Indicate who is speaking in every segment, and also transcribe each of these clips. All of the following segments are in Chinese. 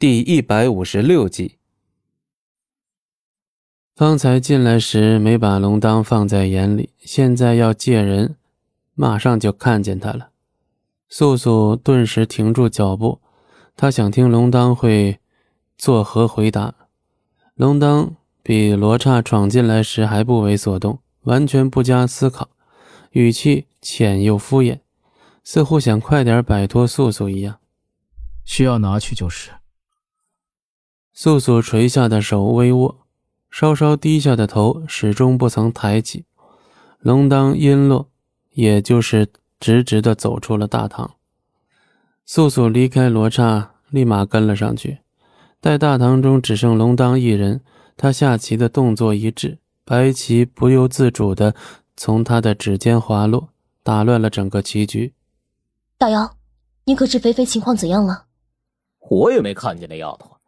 Speaker 1: 第一百五十六集。
Speaker 2: 方才进来时没把龙当放在眼里，现在要借人，马上就看见他了。素素顿时停住脚步，他想听龙当会作何回答。龙当比罗刹闯进来时还不为所动，完全不加思考，语气浅又敷衍，似乎想快点摆脱素素一样。
Speaker 3: 需要拿去就是。
Speaker 2: 素素垂下的手微握，稍稍低下的头始终不曾抬起。龙当音落，也就是直直的走出了大堂。素素离开罗刹，立马跟了上去。待大堂中只剩龙当一人，他下棋的动作一致，白棋不由自主的从他的指尖滑落，打乱了整个棋局。
Speaker 4: 大妖，你可知肥肥情况怎样了？
Speaker 5: 我也没看见那丫头。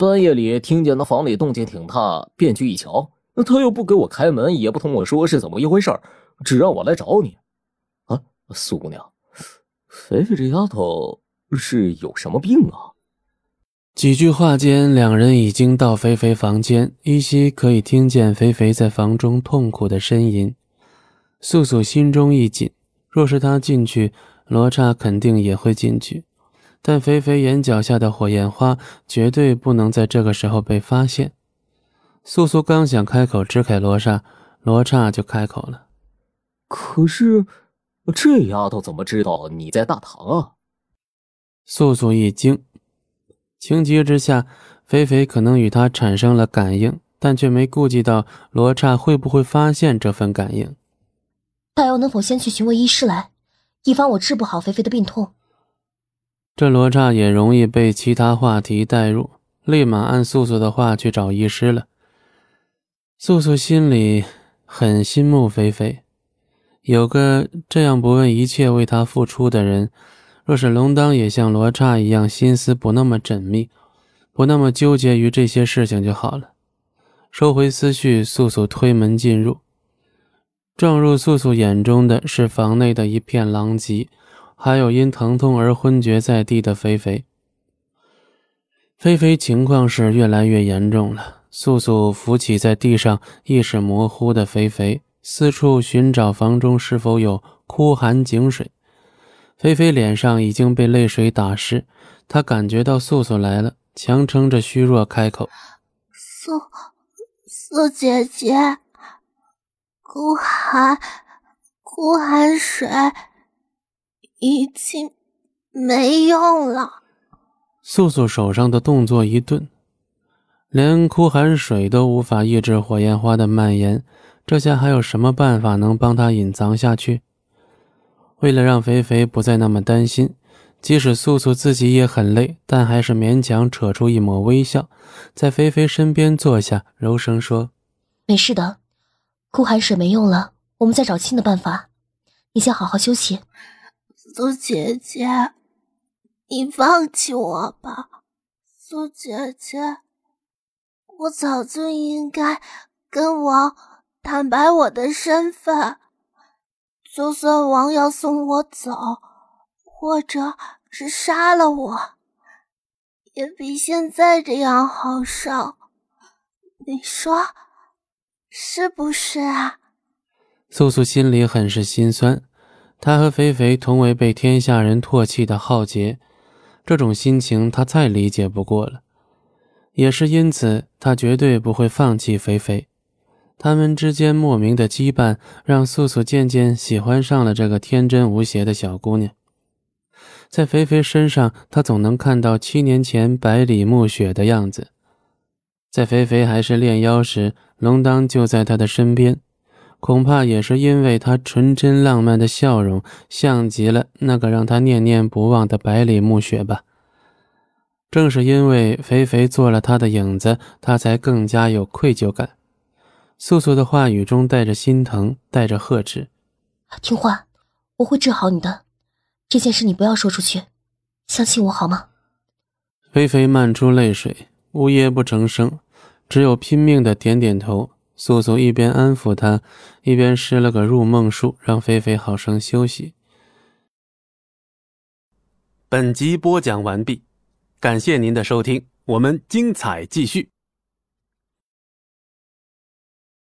Speaker 5: 半夜里听见那房里动静挺大，便去一瞧，那他又不给我开门，也不同我说是怎么一回事只让我来找你。啊，苏姑娘，肥肥这丫头是有什么病啊？
Speaker 2: 几句话间，两人已经到肥肥房间，依稀可以听见肥肥在房中痛苦的呻吟。素素心中一紧，若是他进去，罗刹肯定也会进去。但肥肥眼角下的火焰花绝对不能在这个时候被发现。素素刚想开口支开罗刹，罗刹就开口了：“
Speaker 5: 可是，这丫头怎么知道你在大堂啊？”
Speaker 2: 素素一惊，情急之下，肥肥可能与他产生了感应，但却没顾及到罗刹会不会发现这份感应。
Speaker 4: 大妖能否先去询问医师来，以防我治不好肥肥的病痛？
Speaker 2: 这罗刹也容易被其他话题带入，立马按素素的话去找医师了。素素心里很心慕菲菲，有个这样不问一切为她付出的人。若是龙当也像罗刹一样，心思不那么缜密，不那么纠结于这些事情就好了。收回思绪，素素推门进入，撞入素素眼中的是房内的一片狼藉。还有因疼痛而昏厥在地的菲菲。菲菲情况是越来越严重了。素素扶起在地上意识模糊的菲菲，四处寻找房中是否有枯寒井水。菲菲脸上已经被泪水打湿，她感觉到素素来了，强撑着虚弱开口：“
Speaker 6: 素素姐姐，孤寒孤寒水。”已经没用了。
Speaker 2: 素素手上的动作一顿，连哭喊水都无法抑制火焰花的蔓延，这下还有什么办法能帮他隐藏下去？为了让肥肥不再那么担心，即使素素自己也很累，但还是勉强扯出一抹微笑，在肥肥身边坐下，柔声说：“
Speaker 4: 没事的，哭喊水没用了，我们再找新的办法。你先好好休息。”
Speaker 6: 苏姐姐，你放弃我吧，苏姐姐，我早就应该跟王坦白我的身份，就算王要送我走，或者是杀了我，也比现在这样好受。你说是不是啊？
Speaker 2: 素素心里很是心酸。他和肥肥同为被天下人唾弃的浩劫，这种心情他再理解不过了。也是因此，他绝对不会放弃肥肥。他们之间莫名的羁绊，让素素渐渐喜欢上了这个天真无邪的小姑娘。在肥肥身上，他总能看到七年前百里暮雪的样子。在肥肥还是炼妖时，龙当就在他的身边。恐怕也是因为他纯真浪漫的笑容，像极了那个让他念念不忘的百里暮雪吧。正是因为肥肥做了他的影子，他才更加有愧疚感。素素的话语中带着心疼，带着呵斥：“
Speaker 4: 听话，我会治好你的。这件事你不要说出去，相信我好吗？”
Speaker 2: 肥肥漫出泪水，呜咽不成声，只有拼命的点点头。素素一边安抚他，一边施了个入梦术，让菲菲好生休息。
Speaker 1: 本集播讲完毕，感谢您的收听。
Speaker 2: 我们精彩继续。